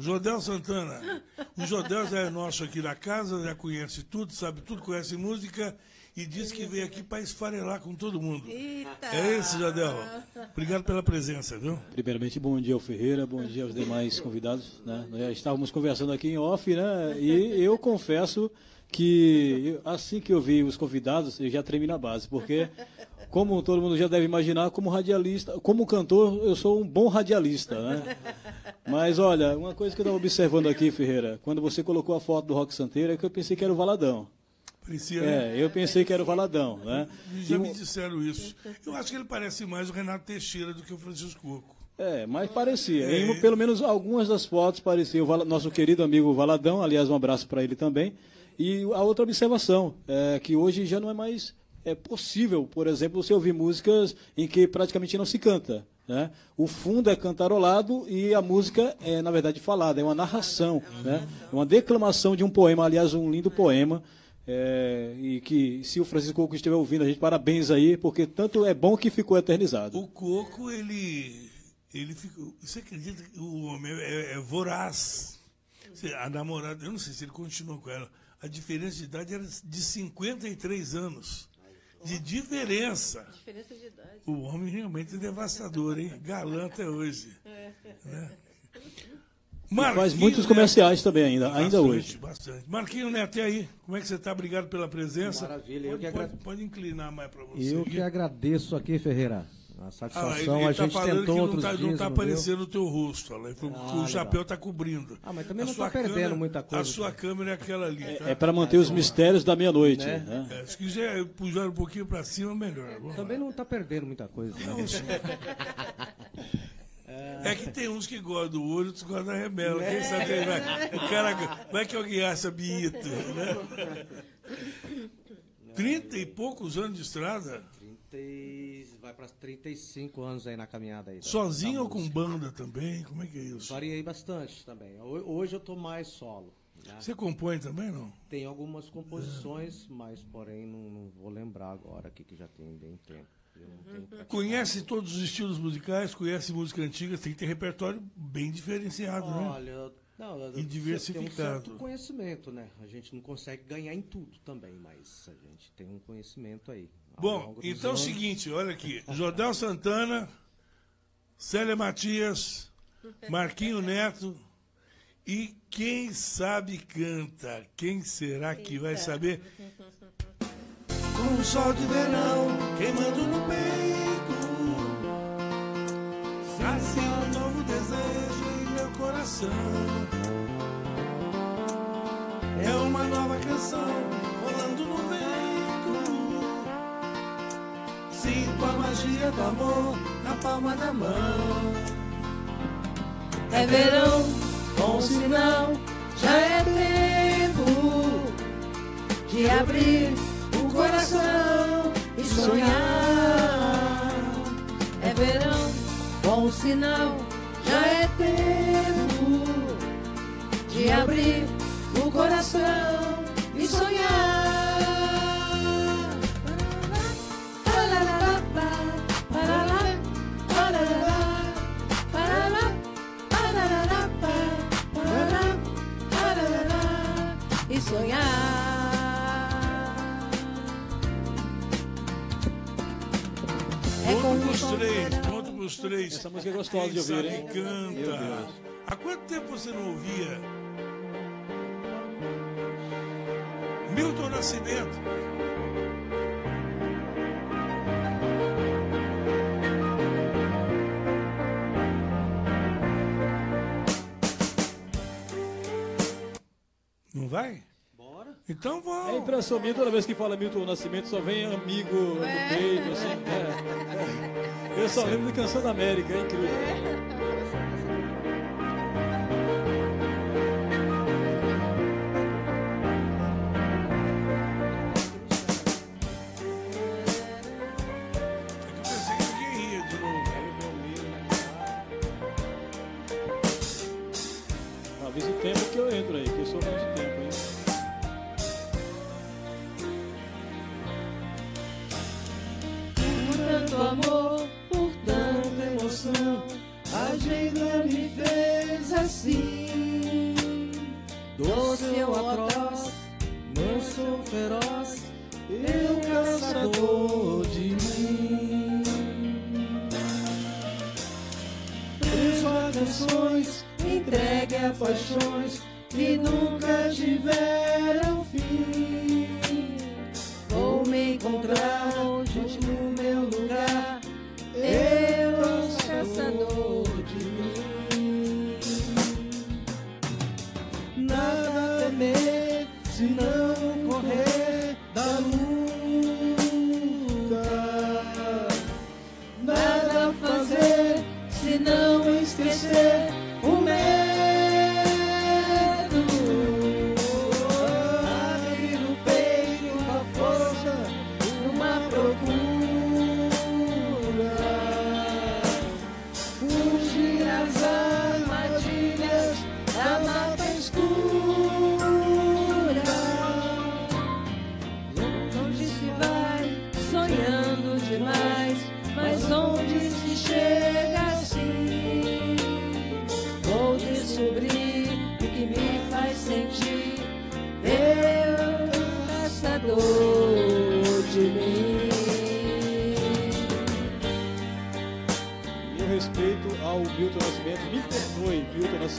Jodel Santana. O Jodel já é nosso aqui da casa, já conhece tudo, sabe tudo, conhece música e disse que veio aqui para esfarelar com todo mundo. Eita. É isso, Jodel. Obrigado pela presença, viu? Primeiramente, bom dia ao Ferreira, bom dia aos demais convidados. Né? Nós já estávamos conversando aqui em off, né? E eu confesso que assim que eu vi os convidados, eu já tremi na base, porque, como todo mundo já deve imaginar, como radialista, como cantor, eu sou um bom radialista, né? Mas olha, uma coisa que eu estava observando aqui, Ferreira, quando você colocou a foto do Rock Santeiro, é que eu pensei que era o Valadão. Parecia, né? É, eu pensei que era o Valadão, né? Já me disseram isso. Eu acho que ele parece mais o Renato Teixeira do que o Francisco Coco. É, mas parecia. É. Em pelo menos algumas das fotos parecia o nosso querido amigo Valadão, aliás, um abraço para ele também. E a outra observação, é que hoje já não é mais é possível, por exemplo, você ouvir músicas em que praticamente não se canta. Né? O fundo é cantarolado e a música é, na verdade, falada, é uma narração, né? É uma declamação de um poema, aliás, um lindo poema. é, e que, se o Francisco Coco estiver ouvindo, a gente parabéns aí, porque tanto é bom que ficou eternizado. O Coco, ele. ele ficou, você acredita que o homem é, é voraz? A namorada, eu não sei se ele continuou com ela. A diferença de idade era de 53 anos. De diferença. Diferença de idade. O homem realmente é devastador, hein? Galã até hoje. Né? E faz muitos Neto- comerciais também ainda, ainda Bastante, hoje. Bastante. Marquinho Neto, e aí? Como é que você está? Obrigado pela presença. Maravilha, eu Pode, que agra- pode, pode inclinar mais para você. Eu aqui. que agradeço aqui, Ferreira. A Ah, ele, satisfação, ele a tá gente falando tentou que não outros está dias, não tá não aparecendo o teu rosto, porque Ah, o legal. chapéu está cobrindo. Ah, mas também A não sua tá perdendo câmera- muita coisa, A sua câmera é aquela ali, tá? É para manter os mistérios da meia-noite. Né? né? É, se quiser puxar um pouquinho para cima, melhor. Vamos Também lá. não está perdendo muita coisa. né? É que tem uns que gostam do olho, outros gostam da remela. Né? Quem sabe quem vai. O cara, vai que alguém acha biito, né? Trinta e poucos anos de estrada, 30 e- vai para 35 anos aí na caminhada aí. da- sozinho da ou com banda também? Como é que é isso? Variei bastante também. Ho- Hoje eu tô mais solo. né? Você compõe também, não? Tem algumas composições, mas porém não, não vou lembrar agora aqui que já tem bem tempo. Conhece todos os estilos musicais, conhece música antiga, tem que ter repertório bem diferenciado, né? Olha, não, E Tem diversificado. um certo conhecimento, né? A gente não consegue ganhar em tudo também, mas a gente tem um conhecimento aí. Bom, então é o seguinte, olha aqui. Jordel Santana, Célia Matias, Marquinho Neto e quem sabe canta. Quem será que vai saber? Com o sol de verão queimando no peito Sacia um novo desejo em meu coração É uma nova canção Sinto a magia do amor na palma da mão É verão, bom sinal, já é tempo de abrir o coração e sonhar. É verão, bom sinal, já é tempo de abrir o coração e sonhar. Sonhar. É Conto pros três, conto pros três. Essa música é gostosa Quem de ouvir, sabe hein? Canta. Há quanto tempo você não ouvia Milton Nascimento? Então É vamos. impressão minha, toda vez que fala Milton Nascimento, só vem amigo no peito, assim. é. É. Eu só lembro de Canção da América, é incrível. É. Avisa o tempo que eu entro aí, que eu sou de tempo, amor, por tanta emoção, a vida me fez assim. Doce ou atroz, manso ou feroz, eu caçador. Não esquecer o medo.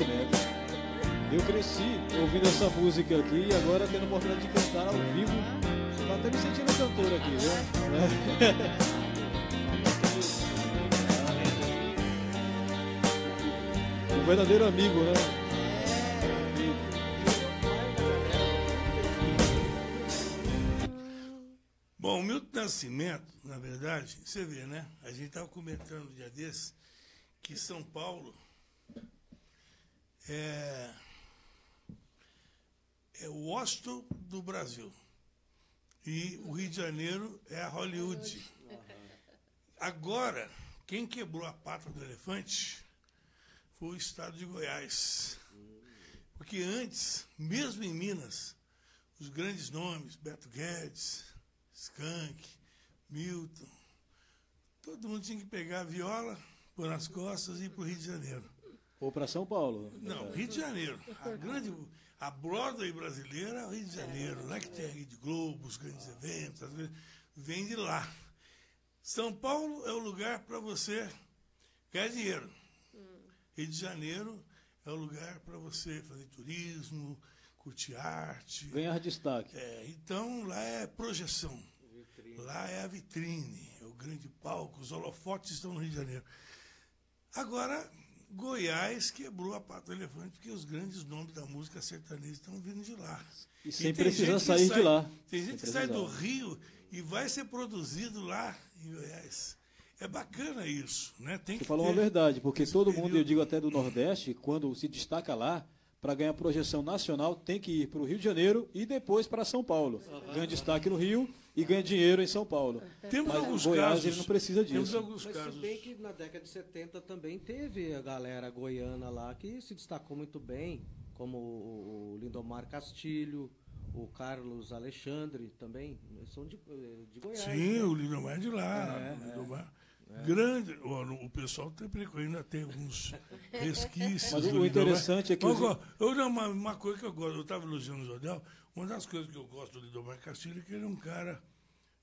Nascimento. Eu cresci ouvindo essa música aqui e agora tendo a oportunidade de cantar ao vivo. Estou até me sentindo cantor aqui, viu? Um verdadeiro amigo, né? Bom, o Milton Nascimento, na verdade, você vê, né? A gente estava comentando um dia desses que São Paulo é, é o Washington do Brasil. E o Rio de Janeiro é a Hollywood. Agora, quem quebrou a pata do elefante foi o estado de Goiás. Porque antes, mesmo em Minas, os grandes nomes, Beto Guedes, Skank, Milton, todo mundo tinha que pegar a viola, pôr nas costas e ir para o Rio de Janeiro. Ou para São Paulo. Não, Rio de Janeiro. A grande, a Broadway brasileira é o Rio de Janeiro. Lá que tem a Rede Globo, os grandes eventos, as coisas, vem de lá. São Paulo é o lugar para você ganhar dinheiro. Rio de Janeiro é o lugar para você fazer turismo, curtir arte. Ganhar destaque. É, então lá é projeção. Lá é a vitrine, é o grande palco, os holofotes estão no Rio de Janeiro. Agora, Goiás quebrou a pata do elefante porque os grandes nomes da música sertaneja estão vindo de lá. E sem tem precisar sair de sai- lá. Tem Sem gente que sai do precisar. Rio e vai ser produzido lá em Goiás. É bacana isso, né? Tem Você que falou uma verdade, porque todo mundo, eu período. digo até do Nordeste, quando se destaca lá, para ganhar projeção nacional, tem que ir para o Rio de Janeiro e depois para São Paulo. Ganha destaque no Rio e ganha dinheiro em São Paulo. Temos Mas alguns Goiás casos. ele não precisa Temos disso. alguns Mas se casos. bem que na década de 70 também teve a galera goiana lá que se destacou muito bem, como o, o Lindomar Castilho, o Carlos Alexandre também, eles são de, eh, de Goiás. Sim, né? o Lindomar é de lá. É, o Lindomar. Grande. Ó, no- O pessoal tem, ainda tem alguns resquícios. Mas o Lindomar. interessante é que Eu, os- uma, uma coisa que eu gosto, eu estava elogiando o Jordel, uma das coisas que eu gosto do Lindomar Castilho é que ele é um cara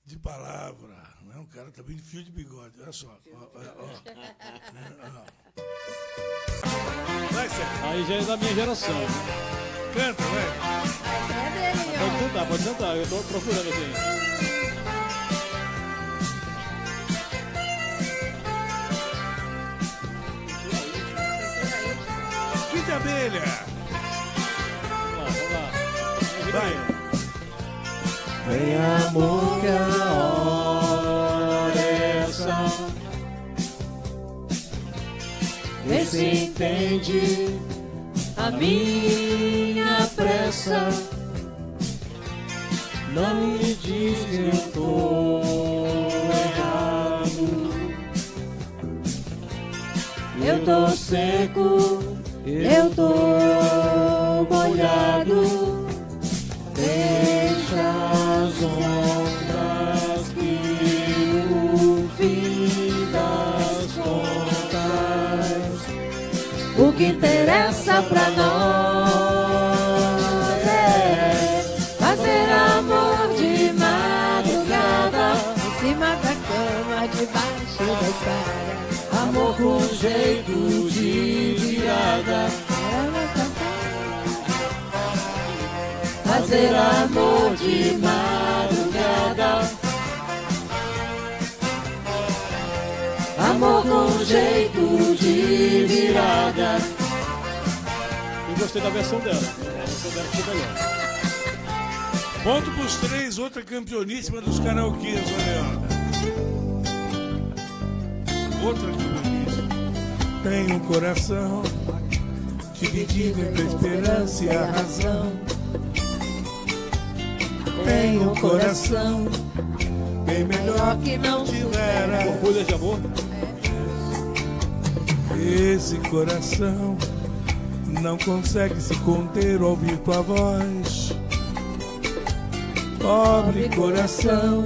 de palavra, né? um cara também de fio de bigode. Olha só. Ó, ó, ó. Né? Ó. Vai, Sérgio. Aí já é da minha geração. Canta, vai. É dele, Pode cantar, pode cantar. Eu estou procurando assim. De abelha. Vai. Vem amor que a hora é essa Vê se entende a minha pressa. Não me diz que eu tô errado Eu tô seco, eu tô molhado. que interessa pra nós é fazer amor de madrugada, em cima da cama, debaixo da escada. Amor com jeito de virada. Fazer amor de madrugada. Amor com jeito de virada. Gostei da versão dela. A versão dela ficou melhor. Ponto pros três, outra campeoníssima dos karaokês, olha. Outra campeoníssima. Tem um coração dividido entre a esperança e a razão. Tem um coração bem melhor que não tivera. Borbulhas de amor? Esse coração não consegue se conter ao ouvir tua voz. Pobre coração,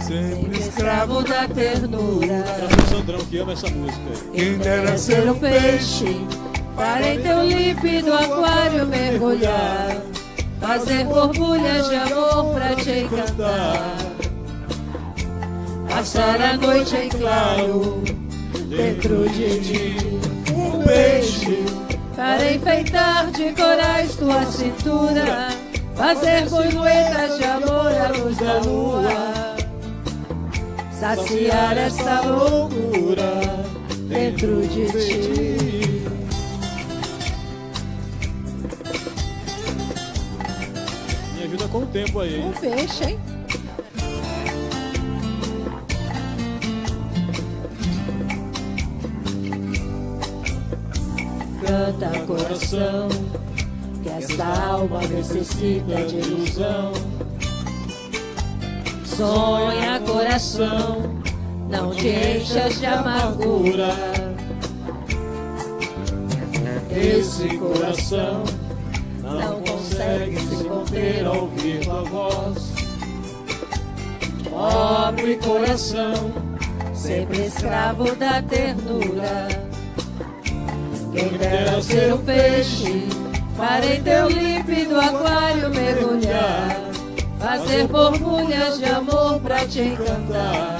sempre escravo da ternura. O Sandrão que ama essa música. Quem dera ser um peixe, Para em teu límpido aquário mergulhar, fazer borbulhas de amor pra te encantar. Passar a noite em claro dentro de ti, um peixe. Para enfeitar de corais tua cintura, fazer borboletas de amor à luz da lua, saciar essa loucura dentro de ti. Me ajuda com o tempo aí. Um peixe, hein? Canta coração, que esta alma necessita de ilusão. Sonha coração, não te enchas de amargura. Esse coração não consegue se conter ao ouvir tua voz. Pobre coração, sempre escravo da ternura. Quem dera ser um peixe, para em teu límpido aquário mergulhar, fazer borbulhas de amor pra te encantar.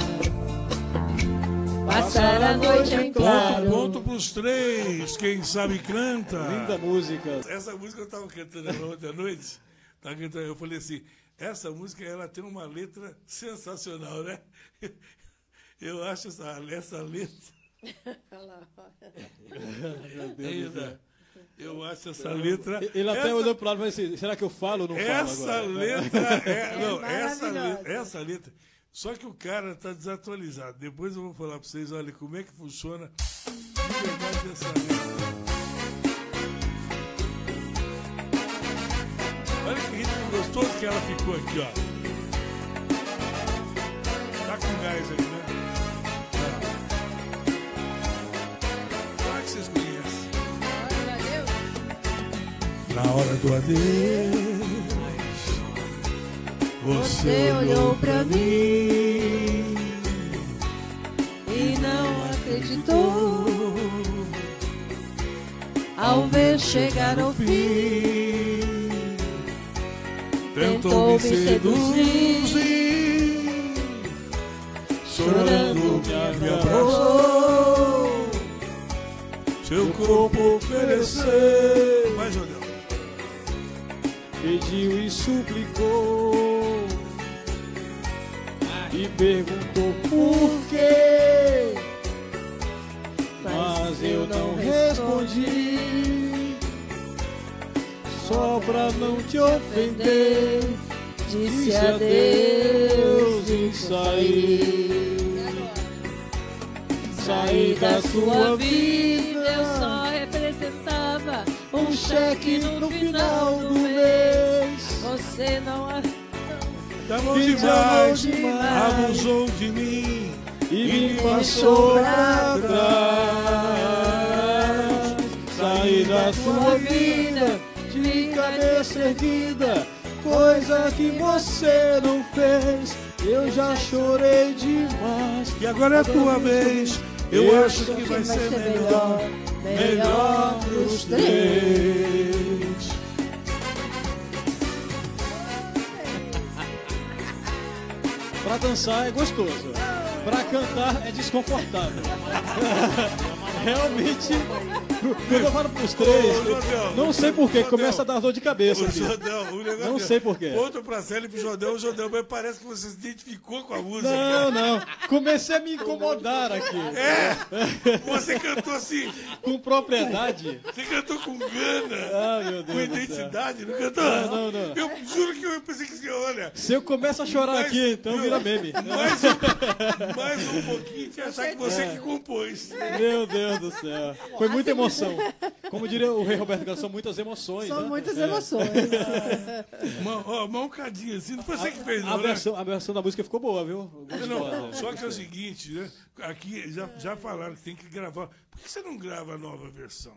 Passar a noite em claro. ponto pros três, quem sabe canta. Linda música. Essa música eu tava cantando ela ontem à noite. Tava cantando, eu falei assim, essa música ela tem uma letra sensacional, né? Eu acho essa, essa letra. Ainda, eu acho essa letra. Ele até essa, olhou pro lado e falou assim: será que eu falo ou não falo Essa agora? letra. É, não, essa, maravilhosa. letra, essa letra. Só que o cara tá desatualizado. Depois eu vou falar pra vocês, olha, como é que funciona de verdade essa letra. Olha que ritmo gostoso que ela ficou aqui, ó. Tá com gás aí, né? Hora do adeus, você olhou pra mim E não acreditou ao ver chegar ao fim. Tentou me seduzir, chorando me abraçou, seu corpo ofereceu. Pediu e suplicou e perguntou por quê. Mas eu não respondi. Só pra não te ofender, Disse disse adeus adeus e saí. Saí da sua vida. Eu só representava um cheque cheque no final do mês. Você não Tá bom Me demais, amou demais. abusou de mim. e me passou pra trás. Saí da sua vida de cabeça erguida, coisa que você não fez. Eu já chorei demais. E agora é a tua vez. Eu acho que vai ser melhor, melhor pros três. Pra dançar é gostoso, pra cantar é desconfortável. realmente. Quando eu falo pros três, Ô, Jordão, não sei porquê, começa a dar dor de cabeça. O aqui. Jordão, o negócio Não é- sei por quê. Outro pra Célia e pro Jordão, o Jordão, mas parece que você se identificou com a música. Não, não. Comecei a me incomodar aqui. É! Você cantou assim, Com propriedade. você cantou com gana, Ah, meu com Deus. céu. identidade, não cantou? Não, não, não. Eu juro que eu pensei que assim, olha, Se eu começo a chorar Mas- aqui, então vira meme. mais um, mais um pouquinho, tinha achar que você que compôs. Meu Deus do céu. Foi muita emoção. Como diria o rei Roberto Carlos, são muitas emoções. São né? muitas É. emoções. Uma, ó, uma assim, não foi você que fez, A não, né? versão, a versão da música ficou boa, viu? Não, só que é o seguinte, né? Aqui já, já falaram que tem que gravar. Por que você não grava a nova versão?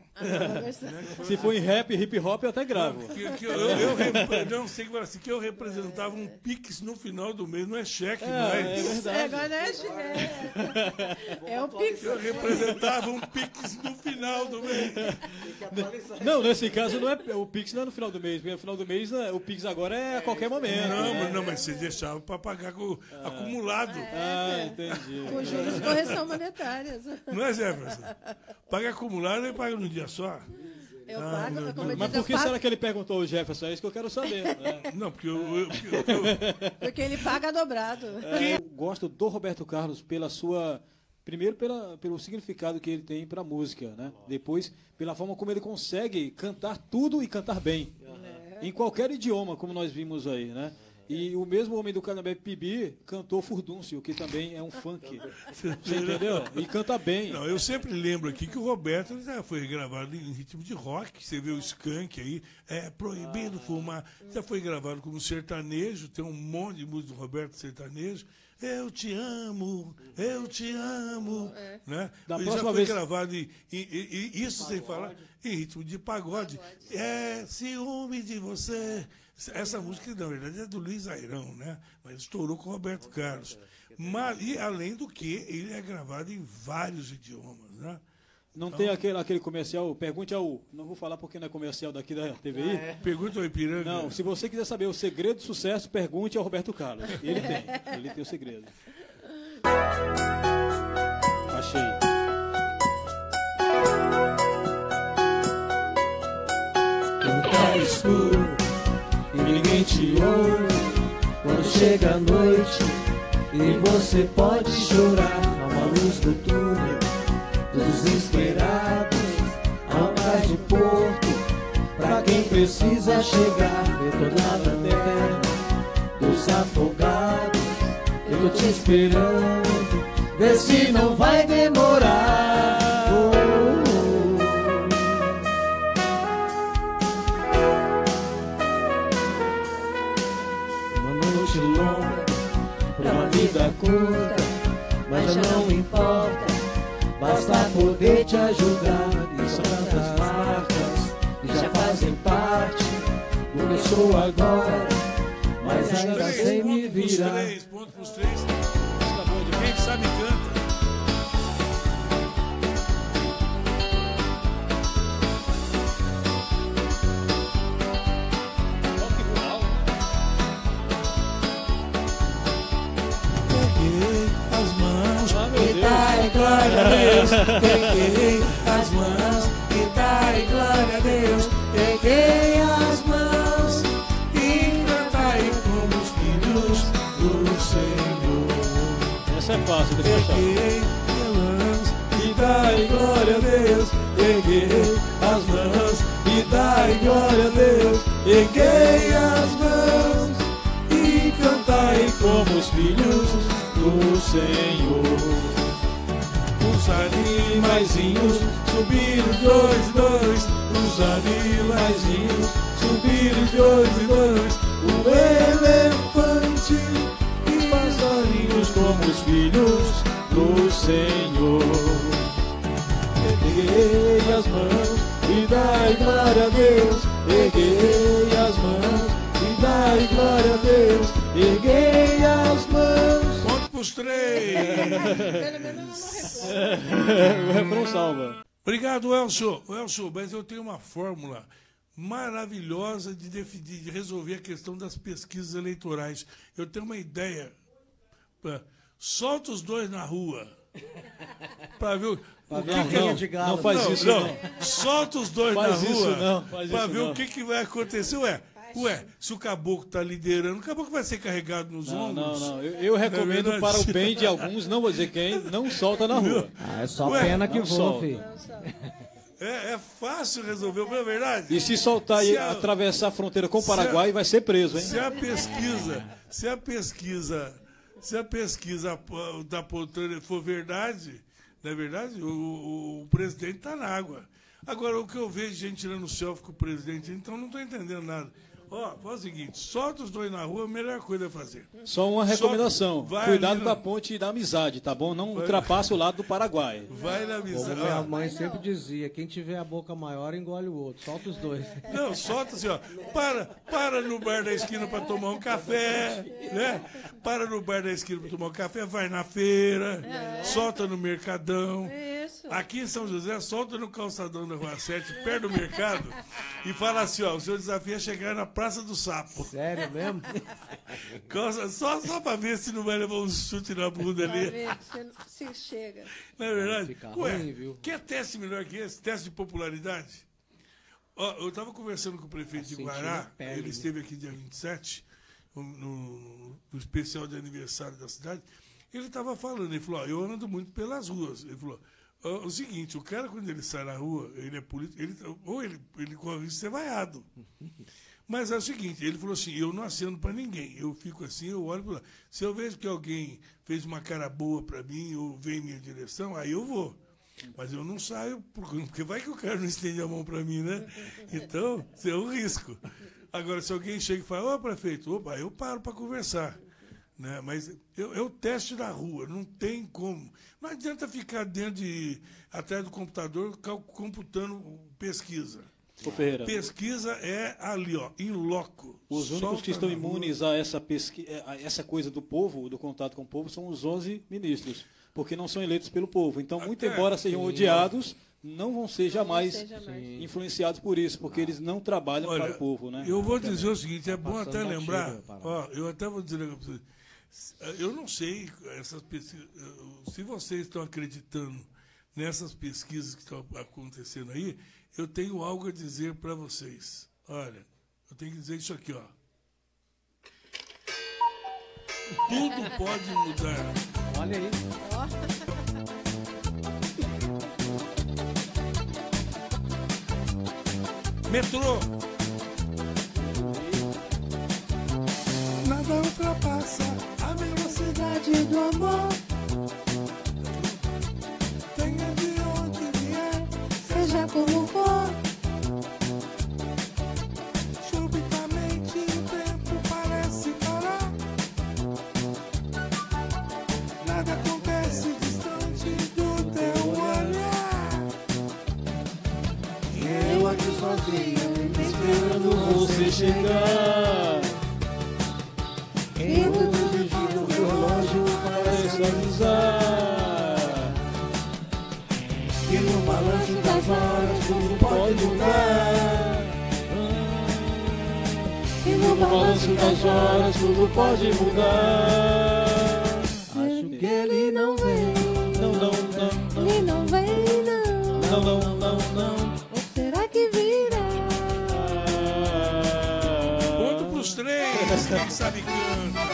Se for em rap, hip hop, eu até gravo. Que, que eu, eu, repre- não sei que assim, que eu representava um Pix no final do mês, não é cheque É, mais. é É, verdade. agora é, é, é o Pix. Eu representava um Pix no final do mês. Não, nesse caso não é o Pix não é no final do mês, no final do mês né, o Pix agora é a qualquer momento. Não, né? mas, não, mas você deixava para pagar com o acumulado. Ah, entendi. Com juros correção monetária. Não é, Jefferson? Paga acumulado e paga num dia só. Eu Ah, pago, como eu Mas disse, por que será que ele perguntou o Jefferson? É isso que eu quero saber. né? Não, porque eu, eu- porque eu- porque ele paga dobrado. Eu gosto do Roberto Carlos pela sua. Primeiro, pela, pelo significado que ele tem para a música, né? Depois, pela forma como ele consegue cantar tudo e cantar bem. Em qualquer idioma, como nós vimos aí, né? E o mesmo homem do Canabé Pibi cantou Furdúncio, que também é um funk. Você entendeu? E canta bem. Não, eu sempre lembro aqui que o Roberto já foi gravado em ritmo de rock. Você vê o skunk aí, é proibido fumar. Já foi gravado como sertanejo, tem um monte de música do Roberto sertanejo. Eu te amo, eu te amo. Né? Da Ele já próxima foi vez- gravado em, em- em- em- isso sem falar em ritmo de pagode. É ciúme de você. Essa música, na verdade, é do Luiz Airão, né? Mas estourou com o Roberto Carlos. Mas, e além do que, ele é gravado em vários idiomas, né? Não tem aquele, aquele comercial, pergunte ao. Não vou falar porque não é comercial daqui da TVI. Pergunta ao Ipiranga. Não, se você quiser saber o segredo do sucesso, pergunte ao Roberto Carlos. Ele tem, ele tem o segredo. Achei. Tá escuro te ouve quando chega a noite e você pode chorar. A uma luz do túnel dos desesperados ao cais de porto pra quem precisa chegar. Retornada terra dos afogados eu tô te esperando vê se não vai demorar te ajudar. E são tantas marcas que já fazem parte do que eu sou agora, mas ainda sei me pontos pros virar. três, pontos pros três. Quem sabe canta. Deus. Peguei as mãos e dai glória a Deus. Peguei as mãos e cantai como os filhos do Senhor. Essa é fácil, deixa. Peguei as mãos e dai glória a Deus. Peguei as mãos e dai glória a Deus. Peguei as mãos e cantai como os filhos do Senhor. Os animaizinhos subiram dois em dois. Os animaizinhos subiram dois em dois. O elefante e os passarinhos como os filhos do Senhor. Erguei as mãos e dai glória a Deus. Erguei as mãos e dai glória a Deus. Erguei as mãos. Ponto pros três. O refrão salva. Obrigado, Elcio. Elcio, mas eu tenho uma fórmula maravilhosa de, definir, de resolver a questão das pesquisas eleitorais. Eu tenho uma ideia. Solta os dois na rua. Para ver. o- Pra ver rinha não, galo. não faz não, isso não. não. Solta os dois Faz na isso rua isso ver não. o que, que vai acontecer. Ué, ué, se o caboclo tá liderando, o caboclo vai ser carregado nos Não, não, ombros. não. Eu, eu recomendo verdade. para o bem de alguns, não vou dizer quem, não solta na rua. Ah, é só Ué, pena que não voa, filho. É, é fácil resolver, não é verdade? E se soltar e Se a- atravessar a fronteira com o se a- Paraguai, vai ser preso, hein? Se a pesquisa, se a pesquisa, se a pesquisa da Poltrona for verdade, não é verdade? O, o- o presidente está na água. Agora, o que eu vejo gente tirando selfie com o presidente, então não estou entendendo nada. Ó, faz o seguinte, solta os dois na rua, a melhor coisa a fazer. Só uma recomendação. vai Cuidado com na- a ponte da amizade, tá bom? Não ultrapasse o lado do Paraguai. Vai na Como amizade. minha ó. mãe sempre dizia, quem tiver a boca maior engole o outro. Solta os dois. Não, solta assim, ó. Para, para no bar da esquina para tomar um café, né? Para no bar da esquina para tomar um café, vai na feira, solta no mercadão. Isso. Aqui em São José, solta no calçadão da Rua 7, perto do mercado, e fala assim, ó, o seu desafio é chegar na Praça do Sapo. Sério mesmo? Calça- Só, só pra ver se não vai levar um chute na bunda Pra ali. ver se, se chega. Não é verdade? Fica Ué, ruim, viu? quer teste melhor que esse? Teste de popularidade? Ó, eu estava conversando com o prefeito de Sentindo Guará, pele, ele né? esteve aqui dia 27, no, no, no especial de aniversário da cidade. Ele estava falando, ele falou, ó, eu ando muito pelas ruas. Ele falou, o seguinte, o cara quando ele sai na rua, ele é político, ele, ou ele, ele corre risco de ser vaiado. Mas é o seguinte, ele falou assim, eu não aceno para ninguém, eu fico assim, eu olho para lá. Se eu vejo que alguém fez uma cara boa para mim ou vem em minha direção, aí eu vou. Mas eu não saio, por- porque vai que o cara não estende a mão para mim, né? Então, isso é um risco. Agora, se alguém chega e fala, ô prefeito, opa, eu paro para conversar. Né? Mas eu, é o teste da rua, não tem como. Não adianta ficar dentro de, atrás do computador computando pesquisa. Ferreira, Pesquisa é ali, ó, em loco. os únicos que estão imunes a essa, pesqui... a essa coisa do povo, do contato com o povo, são os 11 ministros, porque não são eleitos pelo povo. Então, muito Até- embora sejam odiados, não vão ser jamais influenciados por isso, porque eles não trabalham Olha, para o povo, né? Eu vou dizer o seguinte, é bom passando até lembrar, ó, eu até vou dizer pra vocês. Eu não sei essas pesquisas, se vocês estão acreditando nessas pesquisas que estão acontecendo aí, eu tenho algo a dizer para vocês. Olha, eu tenho que dizer isso aqui, ó. Tudo pode mudar. Olha aí. Metrô. Nada ultrapassa a velocidade do amor. Venha de onde vier, Seja como for, subitamente o tempo parece parar. Nada acontece distante do teu olhar. E eu aqui sozinho, esperando você chegar, e No balanço das horas tudo pode mudar. Acho que ele não vem, Não, não, não, ele não vem não. não, não, não, não. Ou será que virá? Ponto pros três, quem sabe canta.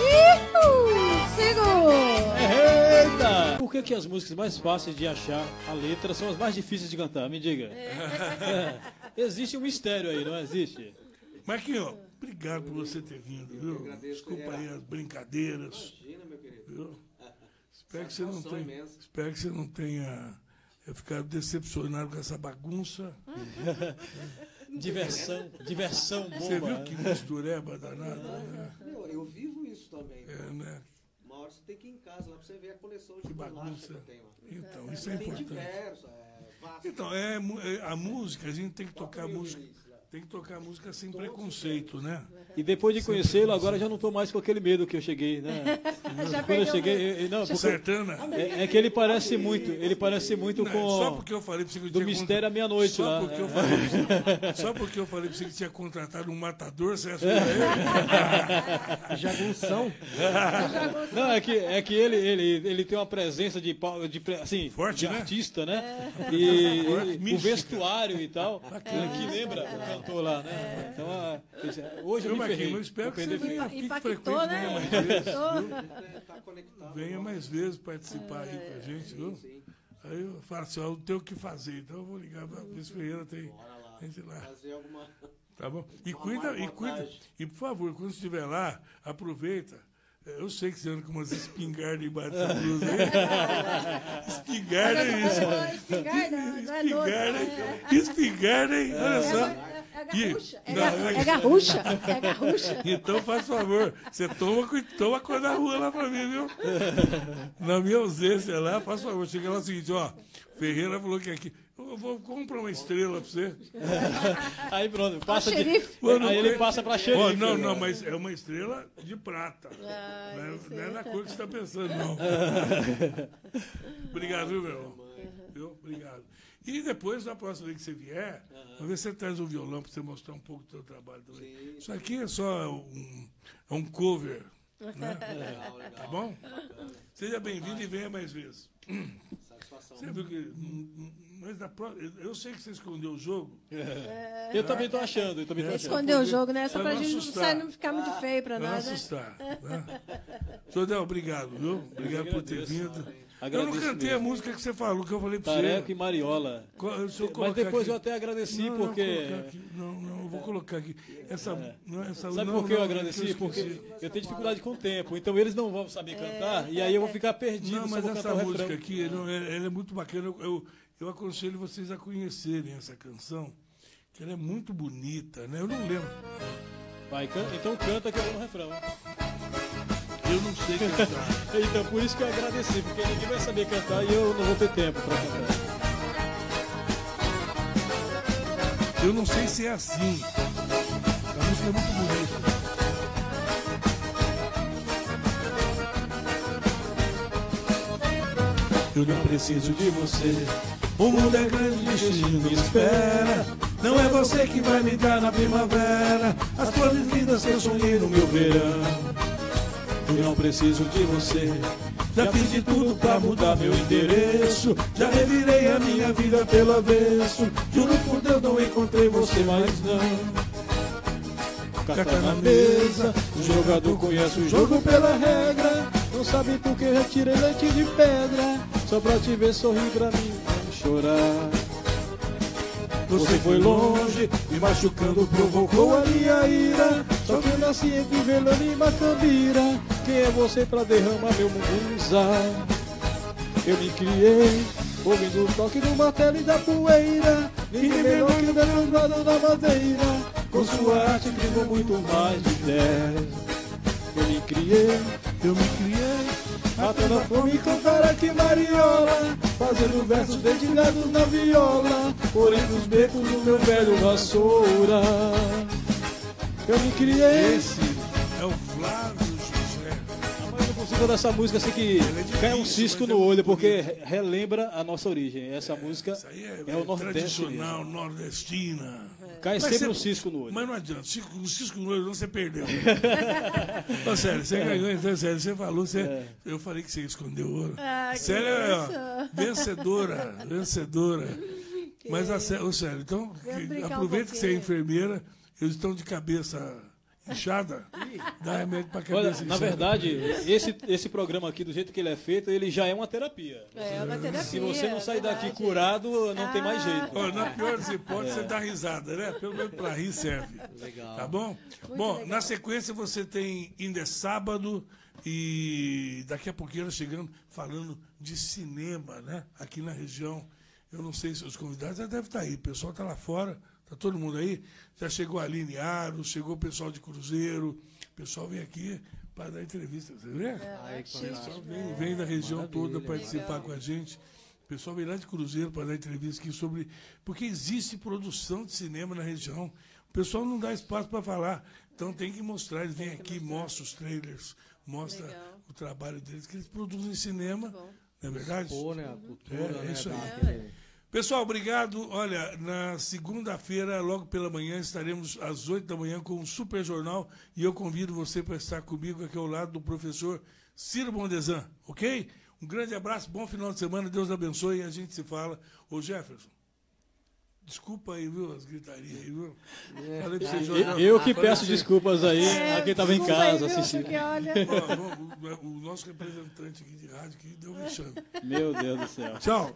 Ihu! Segura! Eita! Por que, que as músicas mais fáceis de achar a letra são as mais difíceis de cantar? Me diga. É. Existe um mistério aí, não existe? Marquinhos, obrigado por você ter vindo, viu? Desculpa aí as brincadeiras. Imagina, meu querido. Viu? Espero que você não tenha, imensa. espero que você não tenha ficado decepcionado com essa bagunça. Diversão, diversão Você boa. viu que mistureba danada, né? Meu, eu vivo isso também. É, né? Uma hora você tem que ir em casa lá pra você ver a coleção de Que bagunça. que eu tenho lá. Então, isso é Tem importante. diversos, é vasto. Então, é, é, a música, a gente tem que tocar Toca mil música. Tem que tocar música sem preconceito, né? E depois de conhecê-lo, agora já não estou mais com aquele medo que eu cheguei, né? Já Quando eu cheguei, eu- não, porque- Sertana. é, é que ele parece muito, ele parece muito Não, com Só porque eu falei pra você que do tinha Mistério à Meia-Noite só lá. Porque É. eu falei, só porque eu falei pra você que tinha contratado um matador, você acha que Jagunção. Não, é que, é que ele, ele, ele tem uma presença de, de assim, Forte, de né? artista, né? É. E, Forte, e o vestuário e tal, que lembra cantor lá, né? Então, ah, hoje eu Eu, me ferrei. eu espero que você venha, fique Impactou, né? venha mais vezes, Impactou. Tá. Venha mais vezes participar aí com a gente, viu? Sim. Aí eu falo assim, ó, eu tenho o que fazer, então eu vou ligar para o Ferreira, tem, Bora lá. tem que ir lá. Fazer alguma. Tá bom? E cuida, e cuida. E por favor, quando estiver lá, aproveita. Eu sei que você anda com umas espingardas embaixo dessa blusa aí. Espingarda é isso. Espingarda, não é doce. Espingarda, né? espingarda, hein? Olha só. É, é E- garrucha. É, Não, ga- é- é garrucha. É garrucha. Então, faz favor, você toma, toma coisa da rua lá pra mim, viu? Na minha ausência lá, faz favor, chega lá o seguinte, ó. Ferreira falou que aqui. Eu vou comprar uma estrela pra você. Aí pronto, passa de. Mano, aí ele passa pra xerife. não, né? não, mas é uma estrela de prata. Ah, não, é, não é aí. da cor que você está pensando, não. Obrigado, viu, meu irmão? Obrigado. E depois, na próxima vez que você vier, vamos ver se você traz um violão para você mostrar um pouco do seu trabalho também. Isso aqui é só um, é um cover. Né? Legal, legal. Tá bom? Seja bem-vindo e venha mais vezes. Satisfação. Você viu que. Mas da pró- eu sei que você escondeu o jogo. Eu também tô achando, eu também tô achando. Esconder o jogo, né? Só Pra pra não gente não, assustar. não ficar muito feio pra Pra não nós, né? assustar. Né? Jodel, obrigado, viu? Obrigado por ter agradeço. Eu não cantei a mesmo. música que você falou, que eu falei pra Tareco você. e Mariola. Mas depois aqui. eu até agradeci, Não, porque. Não, não, não, eu vou colocar aqui. Essa, não, essa, Sabe não, por que eu não, agradeci? eu Porque eu tenho dificuldade com o tempo. Então eles não vão saber cantar, e aí eu vou ficar perdido Não, mas essa música aqui, não, é- ela é muito bacana. Eu, eu, eu aconselho vocês a conhecerem essa canção, que ela é muito bonita, né? Eu não lembro. Vai, can- então canta que eu vou no refrão. Eu não sei cantar. Então por isso que eu agradeci, porque ninguém vai saber cantar e eu não vou ter tempo pra cantar. Eu não sei se é assim. A música é muito bonita. Eu não preciso de você. O mundo é grande, o destino me espera. Não é você que vai me dar na primavera as flores lindas que eu sonhei no meu verão. Não preciso de você. Já fiz de tudo pra mudar meu endereço. Já revirei a minha vida pelo avesso. Juro por Deus, não encontrei você mais não. Carta na mesa, O jogador conhece o jogo pela regra. Não sabe por que eu tirei leite de pedra. Só pra te ver sorrir pra mim, não chorar. Você foi longe, me machucando, provocou a minha ira. Só que eu nasci entre Velana e Macambira. Quem é você pra derramar meu mungunza? Eu me criei, ouvindo o toque do martelo e da poeira. Ninguém melhor que o lembrado da madeira. Com sua arte criou muito mais de dez. Eu me criei, Eu me criei, até na fome cantar aqui mariola. Fazendo versos dedilhados na viola. Por entre os becos do meu velho vassoura. Eu me criei. esse é o Flávio. Consigo dessa música assim que é cai um cisco é no olho, porque relembra a nossa origem. Essa música Isso aí é, é o Nordeste. tradicional, nordestina. Cai Mas sempre você- um cisco no olho. Mas não adianta, cisco- o cisco no olho não você perdeu. Sério, você ganhou, então, sério, você falou, você, eu falei que você escondeu ouro. Ah, que Sério, é, vencedora, vencedora. Mas, sério, então, um aproveita que você é enfermeira, eles estão de cabeça inchada, dá remédio pra Olha, cabeça na inchada. verdade, esse, esse programa aqui, do jeito que ele é feito, ele já é uma terapia. É uma terapia. Se você não sair daqui verdade. curado, não tem mais jeito. Ó, na pior das hipóteses, você dá risada, né? Pelo menos pra rir serve. Legal. Tá bom? bom, legal. na sequência você tem ainda é sábado e daqui a pouquinho nós chegando falando de cinema, né? Aqui na região. Eu não sei se os convidados já devem estar aí. O pessoal está lá fora, está todo mundo aí. Já chegou a Aline Aro, chegou o pessoal de Cruzeiro. O pessoal vem aqui para dar entrevista. Você vê? É, Ai, O pessoal vem, vem da região Maravilha. toda participar com a gente. O pessoal vem lá de Cruzeiro para dar entrevista aqui sobre. Porque existe produção de cinema na região. O pessoal não dá espaço para falar. Então tem que mostrar. Eles vêm aqui, mostram os trailers, mostra Legal. o trabalho deles, que eles produzem cinema. Não é verdade? Pô, né? A cultura, É, é né? isso aí. É, Pessoal, obrigado. Olha, na segunda-feira, logo pela manhã, estaremos às 8 da manhã com o Super Jornal e eu convido você para estar comigo aqui ao lado do professor Ciro Bondesan, ok? Um grande abraço, bom final de semana, Deus abençoe e a gente se fala. Ô Jefferson, desculpa aí, viu, as gritarias aí, viu? Falei pra você, Jornal. Eu, que peço desculpas aí a quem estava em aí, casa viu, assistindo. porque olha... Ó, o, o- nosso representante aqui de rádio que deu vexame. Meu Deus do céu. Tchau.